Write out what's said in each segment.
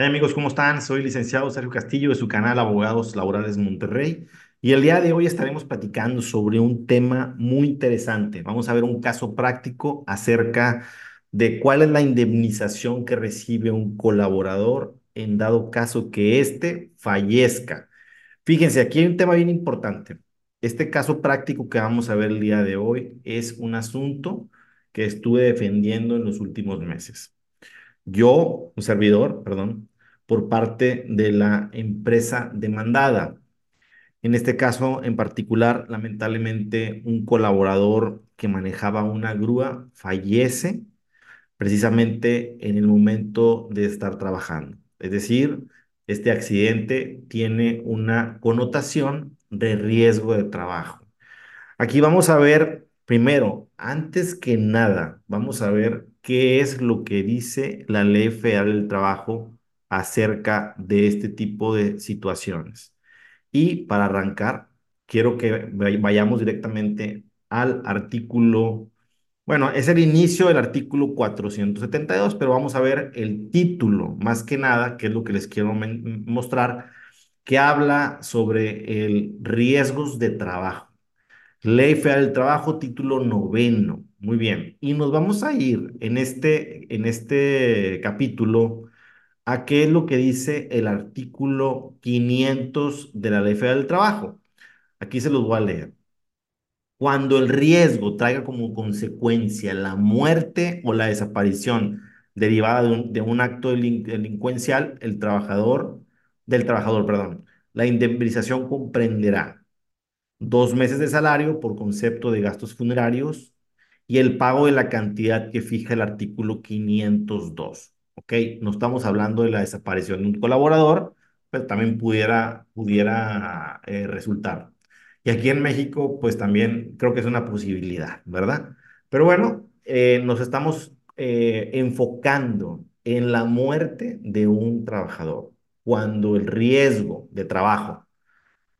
Hola amigos, ¿cómo están? Soy licenciado Sergio Castillo de su canal Abogados Laborales Monterrey y el día de hoy estaremos platicando sobre un tema muy interesante. Vamos a ver un caso práctico acerca de cuál es la indemnización que recibe un colaborador en dado caso que éste fallezca. Fíjense, aquí hay un tema bien importante. Este caso práctico que vamos a ver el día de hoy es un asunto que estuve defendiendo en los últimos meses. Yo, un servidor, perdón, por parte de la empresa demandada. En este caso en particular, lamentablemente, un colaborador que manejaba una grúa fallece precisamente en el momento de estar trabajando. Es decir, este accidente tiene una connotación de riesgo de trabajo. Aquí vamos a ver, primero, antes que nada, vamos a ver qué es lo que dice la Ley Federal del Trabajo acerca de este tipo de situaciones. Y para arrancar, quiero que vayamos directamente al artículo, bueno, es el inicio del artículo 472, pero vamos a ver el título, más que nada, que es lo que les quiero mostrar, que habla sobre el riesgos de trabajo. Ley Federal del Trabajo, título noveno. Muy bien. Y nos vamos a ir en este, en este capítulo a qué es lo que dice el artículo 500 de la Ley Federal del Trabajo. Aquí se los voy a leer. Cuando el riesgo traiga como consecuencia la muerte o la desaparición derivada de un, acto delincuencial, el trabajador, del trabajador, perdón, la indemnización comprenderá dos meses de salario por concepto de gastos funerarios y el pago de la cantidad que fija el artículo 502. ¿Ok? No estamos hablando de la desaparición de un colaborador, pero también pudiera, pudiera eh, resultar. Y aquí en México, pues también creo que es una posibilidad, ¿verdad? Pero bueno, eh, nos estamos eh, enfocando en la muerte de un trabajador, cuando el riesgo de trabajo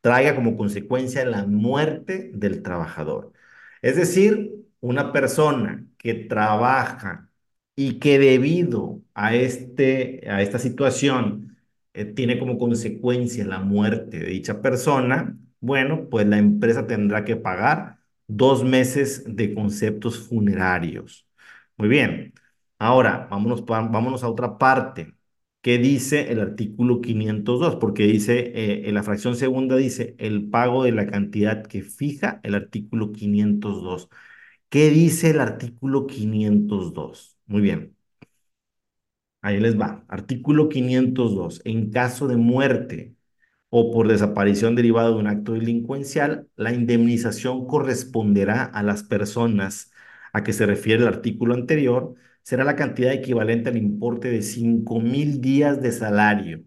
traiga como consecuencia la muerte del trabajador. Es decir, una persona que trabaja y que debido a, este, a esta situación eh, tiene como consecuencia la muerte de dicha persona, bueno, pues la empresa tendrá que pagar dos meses de conceptos funerarios. Muy bien. Ahora, vámonos, vámonos a otra parte. ¿Qué dice el artículo 502? Porque dice, eh, en la fracción segunda dice el pago de la cantidad que fija el artículo 502. ¿Qué dice el artículo 502? Muy bien. Ahí les va. Artículo 502. En caso de muerte o por desaparición derivada de un acto delincuencial, la indemnización corresponderá a las personas a que se refiere el artículo anterior será la cantidad equivalente al importe de 5 mil días de salario,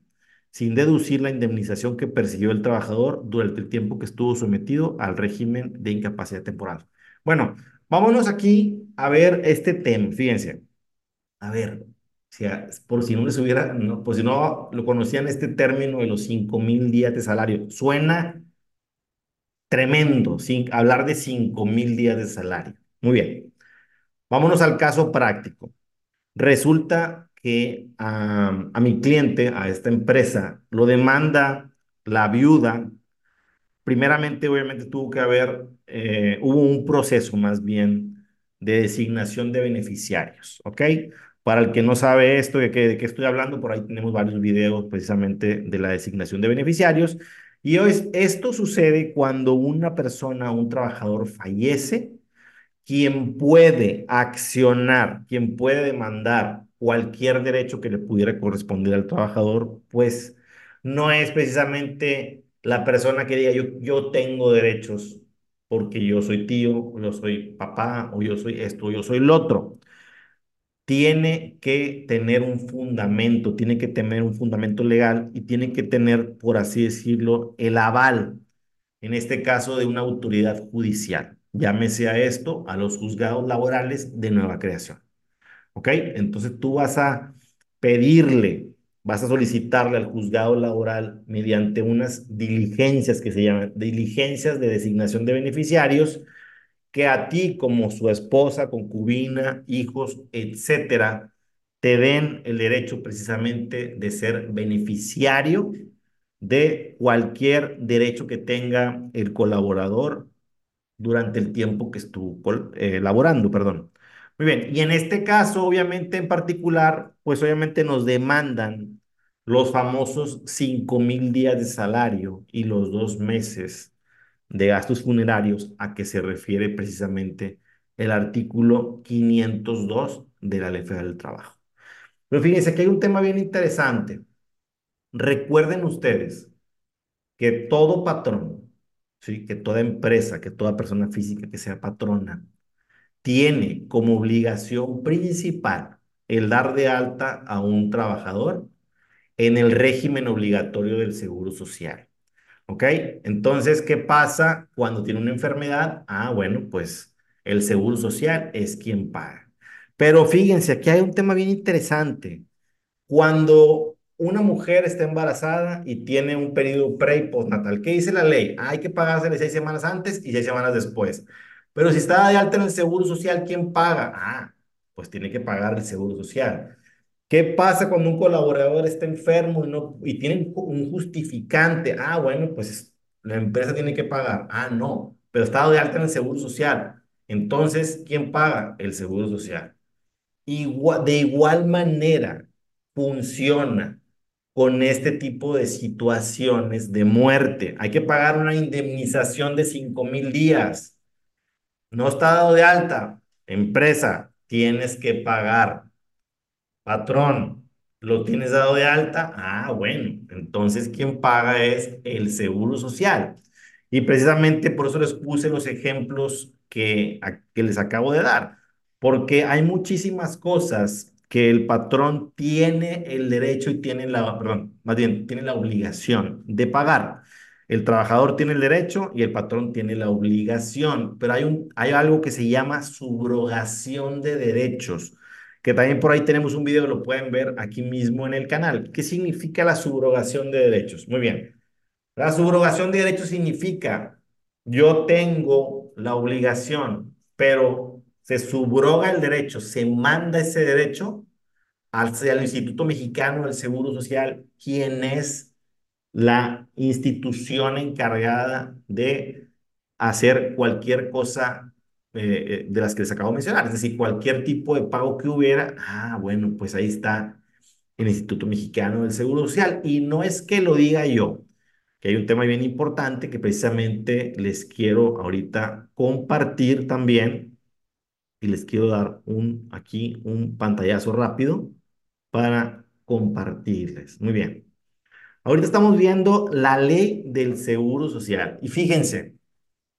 sin deducir la indemnización que percibió el trabajador durante el tiempo que estuvo sometido al régimen de incapacidad temporal. Bueno, vámonos aquí a ver este tema. Fíjense, a ver, si por si no les hubiera, no, por si no lo conocían este término de los 5 mil días de salario, suena tremendo, hablar de 5 mil días de salario. Muy bien. Vámonos al caso práctico. Resulta que a, mi cliente, a esta empresa, lo demanda la viuda. Primeramente, obviamente, tuvo que haber, eh, hubo un proceso más bien de designación de beneficiarios, ¿ok? Para el que no sabe esto, de qué, estoy hablando, por ahí tenemos varios videos precisamente de la designación de beneficiarios. Y hoy, esto sucede cuando una persona, un trabajador fallece quien puede accionar, quien puede demandar cualquier derecho que le pudiera corresponder al trabajador, pues no es precisamente la persona que diga yo, yo tengo derechos porque yo soy tío, yo soy papá, o yo soy esto, o yo soy lo otro. Tiene que tener un fundamento, tiene que tener un fundamento legal y tiene que tener, por así decirlo, el aval, en este caso, de una autoridad judicial. Llámese a esto a los juzgados laborales de nueva creación. ¿Ok? Entonces tú vas a pedirle, vas a solicitarle al juzgado laboral mediante unas diligencias que se llaman diligencias de designación de beneficiarios, que a ti como su esposa, concubina, hijos, etcétera, te den el derecho precisamente de ser beneficiario de cualquier derecho que tenga el colaborador durante el tiempo que estuvo eh, laborando, perdón. Muy bien, y en este caso, obviamente en particular, pues obviamente nos demandan los famosos 5 mil días de salario y los dos meses de gastos funerarios a que se refiere precisamente el artículo 502 de la Ley Federal del Trabajo. Pero fíjense que hay un tema bien interesante. Recuerden ustedes que todo patrón, ¿sí? que toda empresa, que toda persona física que sea patrona, tiene como obligación principal el dar de alta a un trabajador en el régimen obligatorio del Seguro Social. ¿Ok? Entonces, ¿qué pasa cuando tiene una enfermedad? Ah, bueno, pues el Seguro Social es quien paga. Pero fíjense, aquí hay un tema bien interesante. Cuando una mujer está embarazada y tiene un periodo pre y postnatal, ¿qué dice la ley? hay que pagársele seis semanas antes y seis semanas después. Pero si está de alta en el Seguro Social, ¿quién paga? Ah, pues tiene que pagar el Seguro Social. ¿Qué pasa cuando un colaborador está enfermo y, no, y tiene un justificante? Ah, bueno, pues la empresa tiene que pagar. Ah, no, pero está de alta en el Seguro Social. Entonces, ¿quién paga? El Seguro Social. Igual, de igual manera funciona con este tipo de situaciones de muerte. Hay que pagar una indemnización de 5 mil días. No está dado de alta. Empresa, tienes que pagar. Patrón, ¿lo tienes dado de alta? Ah, bueno, entonces quien paga es el Seguro Social. Y precisamente por eso les puse los ejemplos que, que les acabo de dar, porque hay muchísimas cosas que el patrón tiene el derecho y tiene la, perdón, más bien, tiene la obligación de pagar. El trabajador tiene el derecho y el patrón tiene la obligación, pero hay, un, hay algo que se llama subrogación de derechos, que también por ahí tenemos un video, lo pueden ver aquí mismo en el canal. ¿Qué significa la subrogación de derechos? Muy bien. La subrogación de derechos significa yo tengo la obligación, pero se subroga el derecho, se manda ese derecho al, Instituto Mexicano del Seguro Social, quien es la institución encargada de hacer cualquier cosa eh, eh, de las que les acabo de mencionar, es decir, cualquier tipo de pago que hubiera, ah, bueno, pues ahí está el Instituto Mexicano del Seguro Social. Y no es que lo diga yo, que hay un tema bien importante que precisamente les quiero ahorita compartir también y les quiero dar un, aquí un pantallazo rápido para compartirles. Muy bien. Ahorita estamos viendo la ley del Seguro Social y fíjense,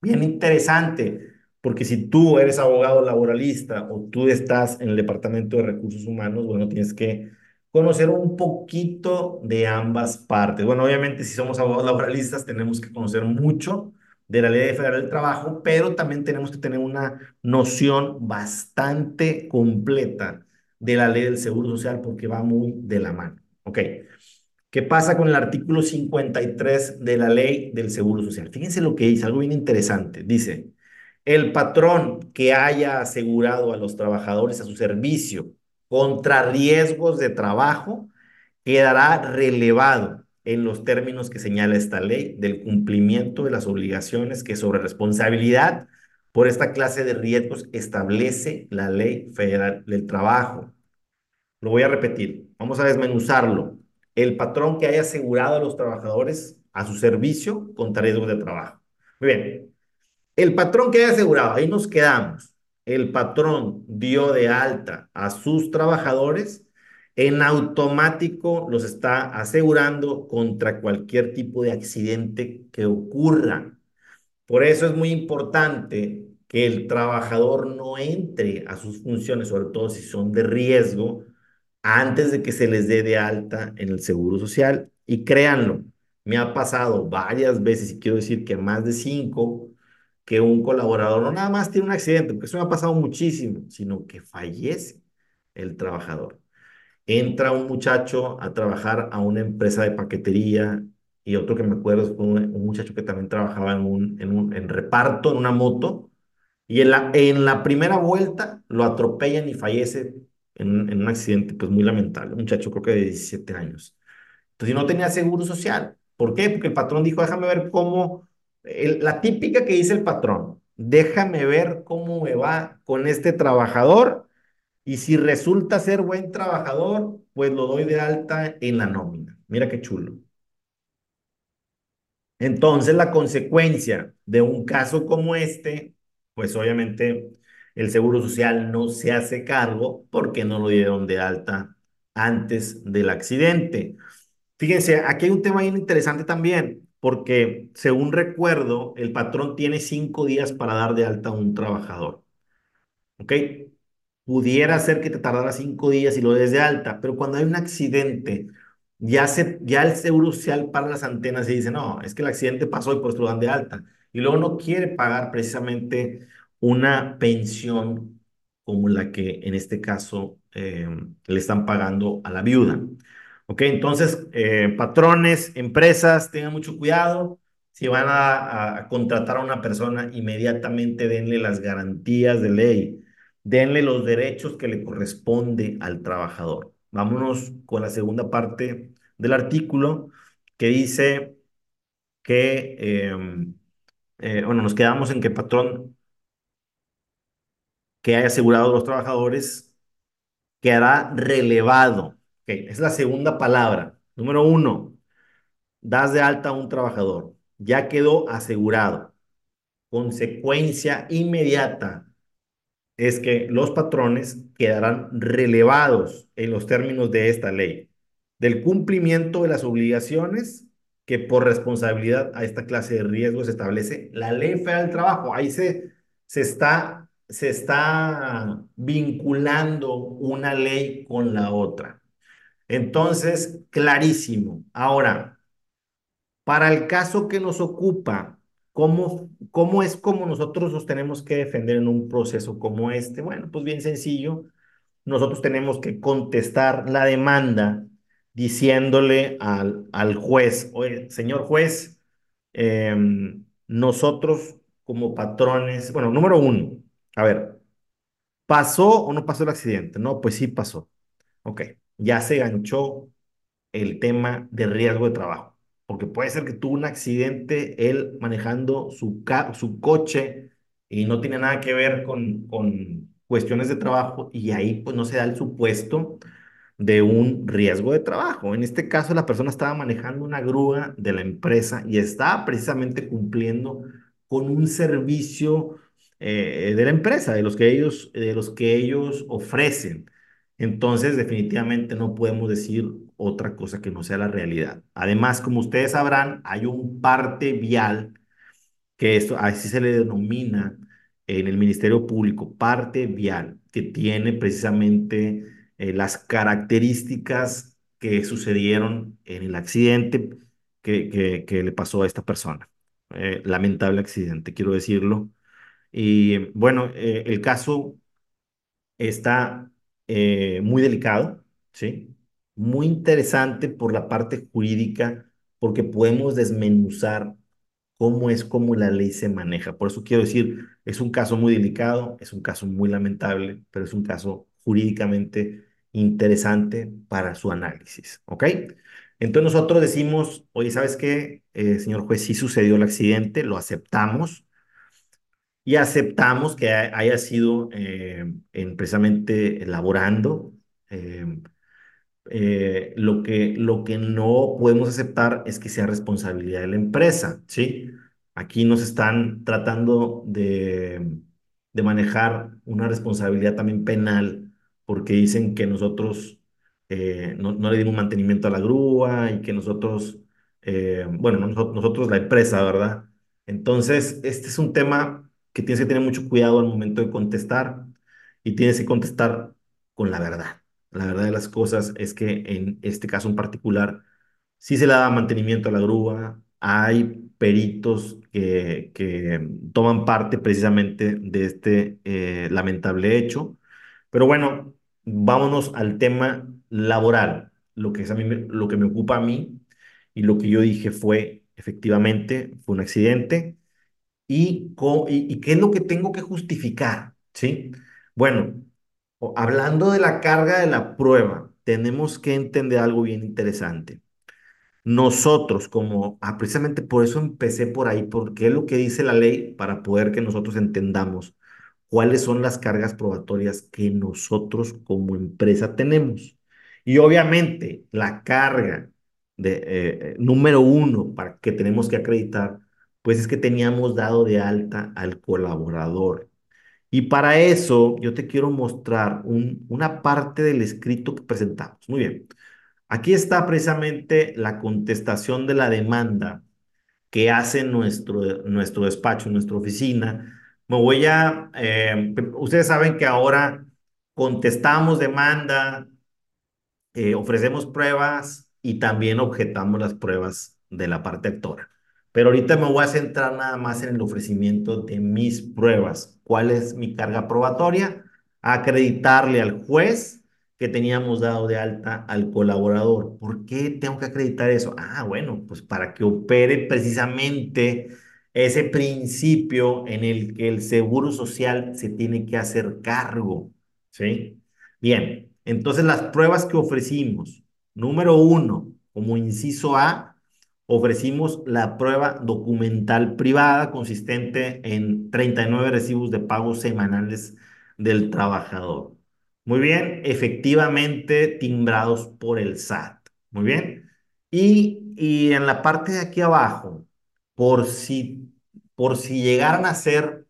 bien interesante, porque si tú eres abogado laboralista o tú estás en el Departamento de Recursos Humanos, bueno, tienes que conocer un poquito de ambas partes. Bueno, obviamente si somos abogados laboralistas tenemos que conocer mucho de la Ley Federal del Trabajo, pero también tenemos que tener una noción bastante completa de la Ley del Seguro Social porque va muy de la mano. Ok. ¿Qué pasa con el artículo 53 de la Ley del Seguro Social? Fíjense lo que dice, algo bien interesante. Dice, el patrón que haya asegurado a los trabajadores a su servicio contra riesgos de trabajo quedará relevado en los términos que señala esta ley del cumplimiento de las obligaciones que sobre responsabilidad por esta clase de riesgos establece la ley federal del trabajo. Lo voy a repetir, vamos a desmenuzarlo. El patrón que haya asegurado a los trabajadores a su servicio contra riesgos de trabajo. Muy bien, el patrón que haya asegurado, ahí nos quedamos. El patrón dio de alta a sus trabajadores en automático los está asegurando contra cualquier tipo de accidente que ocurra. Por eso es muy importante que el trabajador no entre a sus funciones, sobre todo si son de riesgo, antes de que se les dé de alta en el Seguro Social. Y créanlo, me ha pasado varias veces, y quiero decir que más de cinco, que un colaborador no nada más tiene un accidente, porque eso me ha pasado muchísimo, sino que fallece el trabajador entra un muchacho a trabajar a una empresa de paquetería y otro que me acuerdo es un, muchacho que también trabajaba en un, en un en reparto, en una moto, y en la, en la primera vuelta lo atropellan y fallece en, en un accidente pues muy lamentable, un muchacho creo que de 17 años. Entonces no tenía seguro social. ¿Por qué? Porque el patrón dijo, déjame ver cómo, la típica que dice el patrón, déjame ver cómo me va con este trabajador y si resulta ser buen trabajador, pues lo doy de alta en la nómina. Mira qué chulo. Entonces, la consecuencia de un caso como este, pues obviamente el Seguro Social no se hace cargo porque no lo dieron de alta antes del accidente. Fíjense, aquí hay un tema bien interesante también, porque según recuerdo, el patrón tiene cinco días para dar de alta a un trabajador. ¿Ok? Pudiera ser que te tardara cinco días y lo des de alta, pero cuando hay un accidente, ya, se, ya el seguro social para las antenas y dice, no, es que el accidente pasó y por eso lo dan de alta. Y luego no quiere pagar precisamente una pensión como la que en este caso eh, le están pagando a la viuda. Ok, entonces, eh, patrones, empresas, tengan mucho cuidado. Si van a, contratar a una persona, inmediatamente denle las garantías de ley denle los derechos que le corresponde al trabajador. Vámonos con la segunda parte del artículo que dice que, eh, eh, bueno, nos quedamos en que el patrón que haya asegurado a los trabajadores quedará relevado. Es la segunda palabra. Número uno, das de alta a un trabajador. Ya quedó asegurado. Consecuencia inmediata es que los patrones quedarán relevados en los términos de esta ley, del cumplimiento de las obligaciones que por responsabilidad a esta clase de riesgos establece la ley federal del trabajo. Ahí se, se, está, se está vinculando una ley con la otra. Entonces, clarísimo. Ahora, para el caso que nos ocupa, ¿cómo, cómo es como nosotros nos tenemos que defender en un proceso como este? Bueno, pues bien sencillo. Nosotros tenemos que contestar la demanda diciéndole al, al juez, oye, señor juez, eh, nosotros como patrones, bueno, número uno, a ver, ¿pasó o no pasó el accidente? No, pues sí pasó. Ok, ya se ganchó el tema de riesgo de trabajo, porque puede ser que tuvo un accidente él manejando su, su coche y no tiene nada que ver con, con cuestiones de trabajo y ahí pues no se da el supuesto de un riesgo de trabajo. En este caso, la persona estaba manejando una grúa de la empresa y estaba precisamente cumpliendo con un servicio eh, de la empresa, de los que ellos, de los que ellos ofrecen. Entonces, definitivamente no podemos decir otra cosa que no sea la realidad. Además, como ustedes sabrán, hay un parte vial que esto así se le denomina en el Ministerio Público, parte vial, que tiene precisamente eh, las características que sucedieron en el accidente que, que, le pasó a esta persona. Eh, lamentable accidente, quiero decirlo. Y bueno, eh, el caso está eh, muy delicado, ¿sí? Muy interesante por la parte jurídica, porque podemos desmenuzar cómo es cómo la ley se maneja. Por eso quiero decir, es un caso muy delicado, es un caso muy lamentable, pero es un caso jurídicamente interesante para su análisis, ¿ok? Entonces nosotros decimos, oye, ¿sabes qué, eh, señor juez? Sí sucedió el accidente, lo aceptamos y aceptamos que haya sido eh, en precisamente elaborando. eh, eh, lo que, lo que no podemos aceptar es que sea responsabilidad de la empresa, ¿sí? Aquí nos están tratando de, de manejar una responsabilidad también penal porque dicen que nosotros eh, no, no le dimos mantenimiento a la grúa y que nosotros, eh, bueno, no nosotros, nosotros la empresa, ¿verdad? Entonces, este es un tema que tienes que tener mucho cuidado al momento de contestar y tienes que contestar con la verdad. La verdad de las cosas es que en este caso en particular, sí se le da mantenimiento a la grúa, hay peritos que, que toman parte precisamente de este eh, lamentable hecho, pero bueno, vámonos al tema laboral, lo que, es a mí, lo que me ocupa a mí y lo que yo dije fue, efectivamente, fue un accidente y, y, y qué es lo que tengo que justificar, ¿sí? Bueno. hablando de la carga de la prueba, tenemos que entender algo bien interesante. Nosotros, como, ah, precisamente por eso empecé por ahí, porque es lo que dice la ley para poder que nosotros entendamos cuáles son las cargas probatorias que nosotros como empresa tenemos. Y obviamente la carga de, eh, eh, número uno para que tenemos que acreditar, pues es que teníamos dado de alta al colaborador. Y para eso yo te quiero mostrar un, una parte del escrito que presentamos. Muy bien. Aquí está precisamente la contestación de la demanda que hace nuestro, nuestro despacho, nuestra oficina. Me voy a, eh, ustedes saben que ahora contestamos demanda, eh, ofrecemos pruebas y también objetamos las pruebas de la parte actora. Pero ahorita me voy a centrar nada más en el ofrecimiento de mis pruebas. ¿Cuál es mi carga probatoria? Acreditarle al juez que teníamos dado de alta al colaborador. ¿Por qué tengo que acreditar eso? Ah, bueno, pues para que opere precisamente ese principio en el que el seguro social se tiene que hacer cargo, ¿sí? Bien, entonces las pruebas que ofrecimos, número uno, como inciso A, ofrecimos la prueba documental privada consistente en 39 recibos de pagos semanales del trabajador. Muy bien, efectivamente timbrados por el SAT. Muy bien. Y, y en la parte de aquí abajo, por si, por si llegaran a ser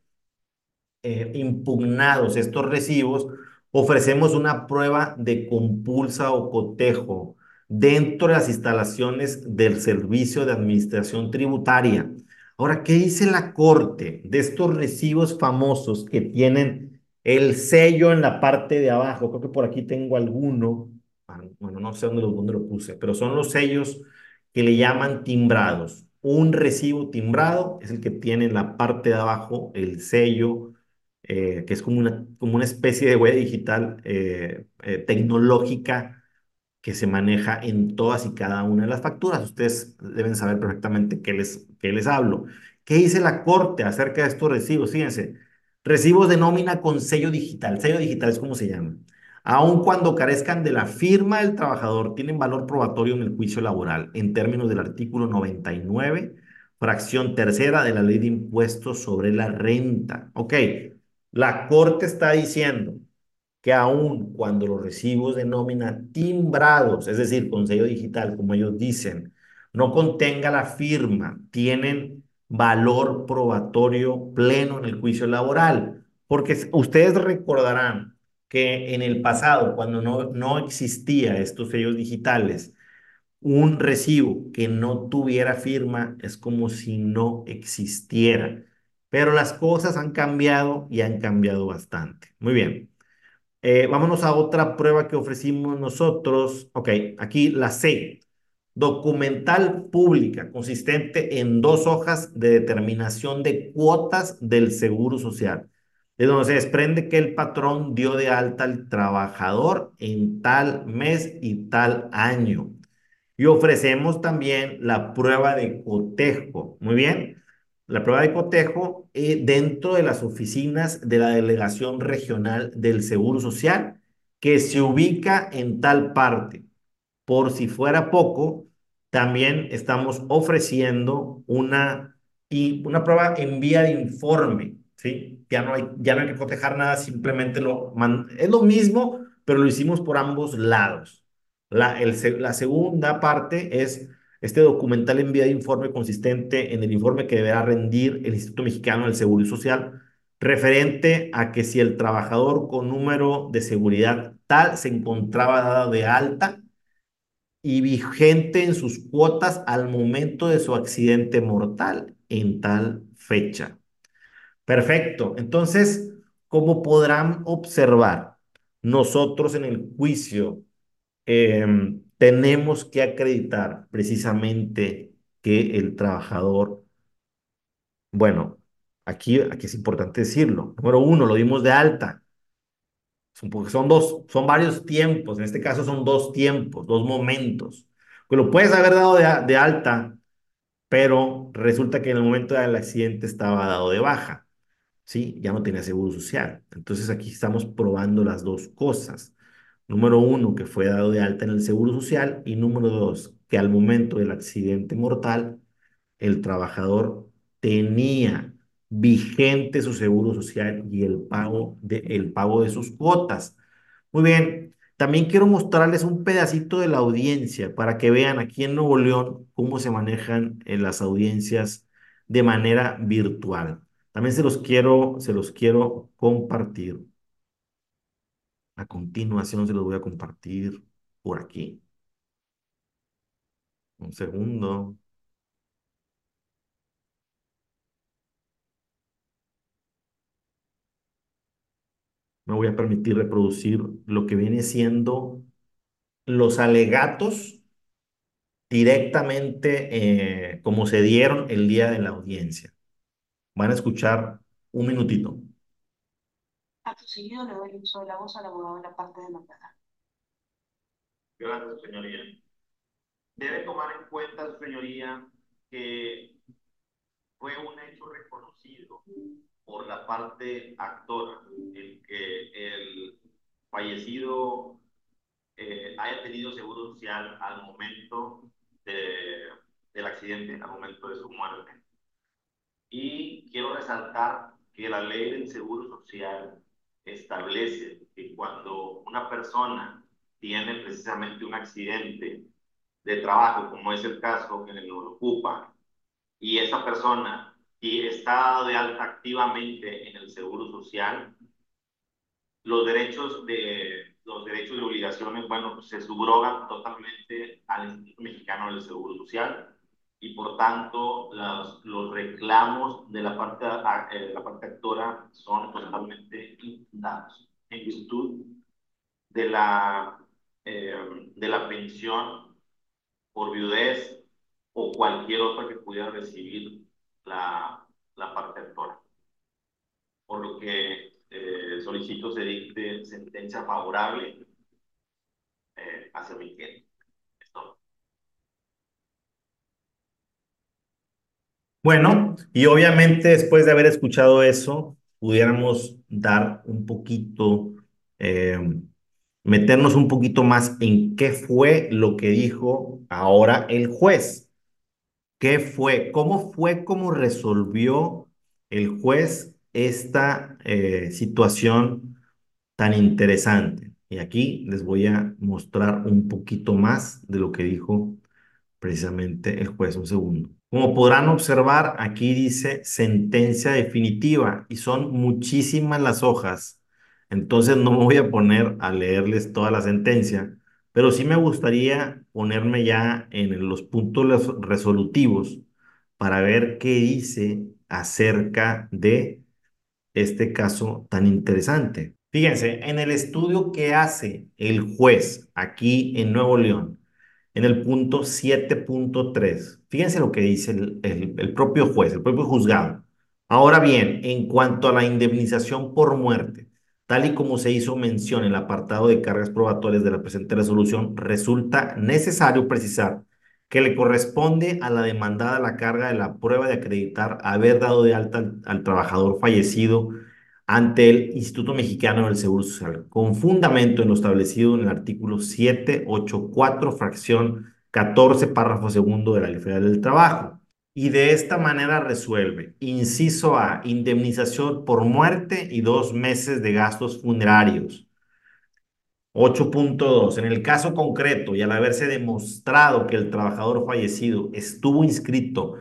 eh, impugnados estos recibos, ofrecemos una prueba de compulsa o cotejo dentro de las instalaciones del Servicio de Administración Tributaria. Ahora, ¿qué dice la Corte de estos recibos famosos que tienen el sello en la parte de abajo? Creo que por aquí tengo alguno. Ah, bueno, no sé dónde lo, dónde lo puse, pero son los sellos que le llaman timbrados. Un recibo timbrado es el que tiene en la parte de abajo el sello, eh, que es como una, como una especie de huella digital eh, eh, tecnológica que se maneja en todas y cada una de las facturas. Ustedes deben saber perfectamente qué les, qué les hablo. ¿Qué dice la Corte acerca de estos recibos? Fíjense, recibos de nómina con sello digital. Sello digital es como se llama. Aun cuando carezcan de la firma del trabajador, tienen valor probatorio en el juicio laboral en términos del artículo 99, fracción tercera de la ley de impuestos sobre la renta. Ok, la Corte está diciendo que aun cuando los recibos de nómina timbrados, es decir, con sello digital, como ellos dicen, no contenga la firma, tienen valor probatorio pleno en el juicio laboral. Porque ustedes recordarán que en el pasado, cuando no, no existía estos sellos digitales, un recibo que no tuviera firma es como si no existiera. Pero las cosas han cambiado y han cambiado bastante. Muy bien. Eh, vámonos a otra prueba que ofrecimos nosotros. Ok, aquí la C. Documental pública, consistente en dos hojas de determinación de cuotas del Seguro Social, de donde se desprende que el patrón dio de alta al trabajador en tal mes y tal año. Y ofrecemos también la prueba de cotejo. Muy bien la prueba de cotejo eh, dentro de las oficinas de la Delegación Regional del Seguro Social, que se ubica en tal parte. Por si fuera poco, también estamos ofreciendo una, y una prueba en vía de informe, ¿sí? Ya no hay, ya no hay que cotejar nada, simplemente lo, es lo mismo, pero lo hicimos por ambos lados. La, el, la segunda parte es este documental envía informe consistente en el informe que deberá rendir el Instituto Mexicano del Seguro Social referente a que si el trabajador con número de seguridad tal se encontraba dado de alta y vigente en sus cuotas al momento de su accidente mortal en tal fecha. Perfecto. Entonces, como podrán observar, nosotros en el juicio em, tenemos que acreditar precisamente que el trabajador, bueno, aquí, aquí es importante decirlo. Número uno, lo dimos de alta. Son, dos, son varios tiempos. En este caso son dos tiempos, dos momentos. Lo puedes haber dado de, de alta, pero resulta que en el momento del accidente estaba dado de baja. ¿sí? Ya no tenía seguro social. Entonces aquí estamos probando las dos cosas. Número uno, que fue dado de alta en el seguro social y número dos, que al momento del accidente mortal, el trabajador tenía vigente su seguro social y el pago de, el pago de sus cuotas. Muy bien, también quiero mostrarles un pedacito de la audiencia para que vean aquí en Nuevo León cómo se manejan en las audiencias de manera virtual. También se los quiero, se los quiero compartir. A continuación se los voy a compartir por aquí. Un segundo. Me voy a permitir reproducir lo que viene siendo los alegatos directamente eh, como se dieron el día de la audiencia. Van a escuchar un minutito. Acto seguido le doy el uso de la voz al abogado de la parte demandada. Gracias, señoría. Debe tomar en cuenta, señoría, que fue un hecho reconocido por la parte actora, el que el fallecido eh, haya tenido seguro social al momento de, del accidente, al momento de su muerte. Y quiero resaltar que la ley del seguro social establece que cuando una persona tiene precisamente un accidente de trabajo, como es el caso que lo ocupa, y esa persona y está de alta activamente en el seguro social, los derechos de los derechos y obligaciones, bueno, se subrogan totalmente al Instituto Mexicano del Seguro Social y por tanto los, los reclamos de la parte, eh, la parte actora son totalmente infundados en virtud de la, eh, de la pensión por viudez o cualquier otra que pudiera recibir la, la parte actora. Por lo que eh, solicito se dicte sentencia favorable eh, hacia mi cliente. Bueno, y obviamente después de haber escuchado eso, pudiéramos dar un poquito, eh, meternos un poquito más en qué fue lo que dijo ahora el juez. ¿Qué fue? ¿Cómo fue cómo resolvió el juez esta eh, situación tan interesante? Y aquí les voy a mostrar un poquito más de lo que dijo precisamente el juez. Un segundo. Como podrán observar, aquí dice sentencia definitiva y son muchísimas las hojas. Entonces no me voy a poner a leerles toda la sentencia, pero sí me gustaría ponerme ya en los puntos resolutivos para ver qué dice acerca de este caso tan interesante. Fíjense, en el estudio que hace el juez aquí en Nuevo León, en el punto 7.3. Fíjense lo que dice el, el, propio juez, el propio juzgado. Ahora bien, en cuanto a la indemnización por muerte, tal y como se hizo mención en el apartado de cargas probatorias de la presente resolución, resulta necesario precisar que le corresponde a la demandada la carga de la prueba de acreditar haber dado de alta al, al trabajador fallecido ante el Instituto Mexicano del Seguro Social, con fundamento en lo establecido en el artículo 784, fracción 14, párrafo segundo de la Ley Federal del Trabajo. Y de esta manera resuelve, inciso A, indemnización por muerte y dos meses de gastos funerarios. 8.2. En el caso concreto y al haberse demostrado que el trabajador fallecido estuvo inscrito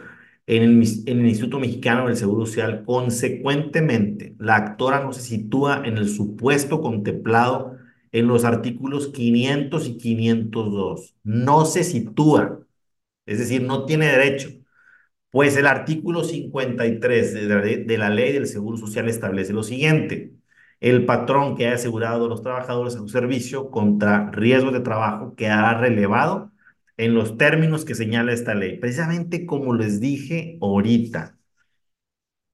en el, Instituto Mexicano del Seguro Social. Consecuentemente, la actora no se sitúa en el supuesto contemplado en los artículos 500 y 502. No se sitúa, es decir, no tiene derecho. Pues el artículo 53 de la, de la Ley del Seguro Social establece lo siguiente. El patrón que haya asegurado a los trabajadores a su servicio contra riesgos de trabajo quedará relevado en los términos que señala esta ley, precisamente como les dije ahorita.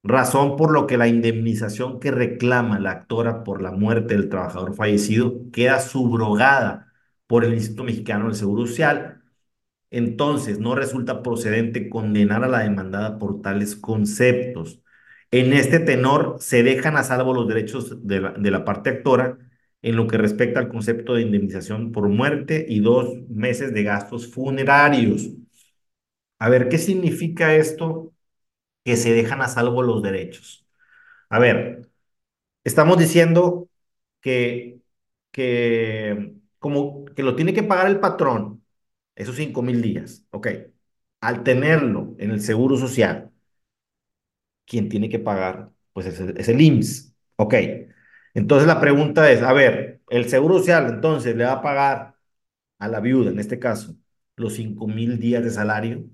Razón por lo que la indemnización que reclama la actora por la muerte del trabajador fallecido queda subrogada por el Instituto Mexicano del Seguro Social. Entonces, no resulta procedente condenar a la demandada por tales conceptos. En este tenor se dejan a salvo los derechos de la, de la parte actora en lo que respecta al concepto de indemnización por muerte y dos meses de gastos funerarios. A ver, ¿qué significa esto? Que se dejan a salvo los derechos. A ver, estamos diciendo que, que, como que lo tiene que pagar el patrón, esos cinco mil días, ok. Al tenerlo en el seguro social, quien tiene que pagar, pues es el, es el IMSS, ok. Entonces la pregunta es, a ver, el seguro social entonces le va a pagar a la viuda, en este caso, los cinco mil días de salario,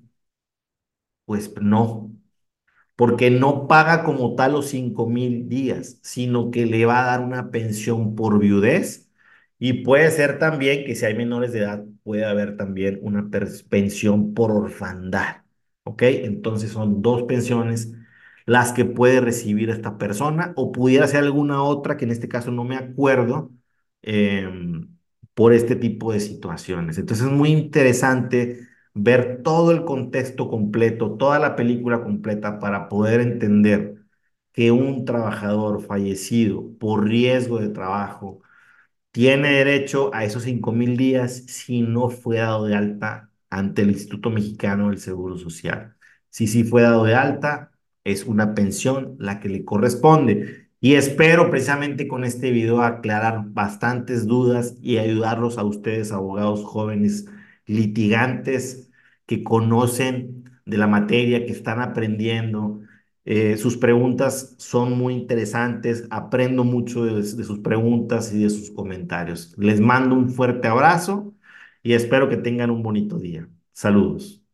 pues no, porque no paga como tal los cinco mil días, sino que le va a dar una pensión por viudez y puede ser también que si hay menores de edad, puede haber también una pensión por orfandad, ¿ok? Entonces son dos pensiones las que puede recibir esta persona o pudiera ser alguna otra que en este caso no me acuerdo eh, por este tipo de situaciones. Entonces es muy interesante ver todo el contexto completo, toda la película completa para poder entender que un trabajador fallecido por riesgo de trabajo tiene derecho a esos cinco mil días si no fue dado de alta ante el Instituto Mexicano del Seguro Social. Si sí fue dado de alta, es una pensión la que le corresponde. Y espero precisamente con este video aclarar bastantes dudas y ayudarlos a ustedes, abogados jóvenes litigantes que conocen de la materia, que están aprendiendo. Eh, sus preguntas son muy interesantes, aprendo mucho de, de sus preguntas y de sus comentarios. Les mando un fuerte abrazo y espero que tengan un bonito día. Saludos.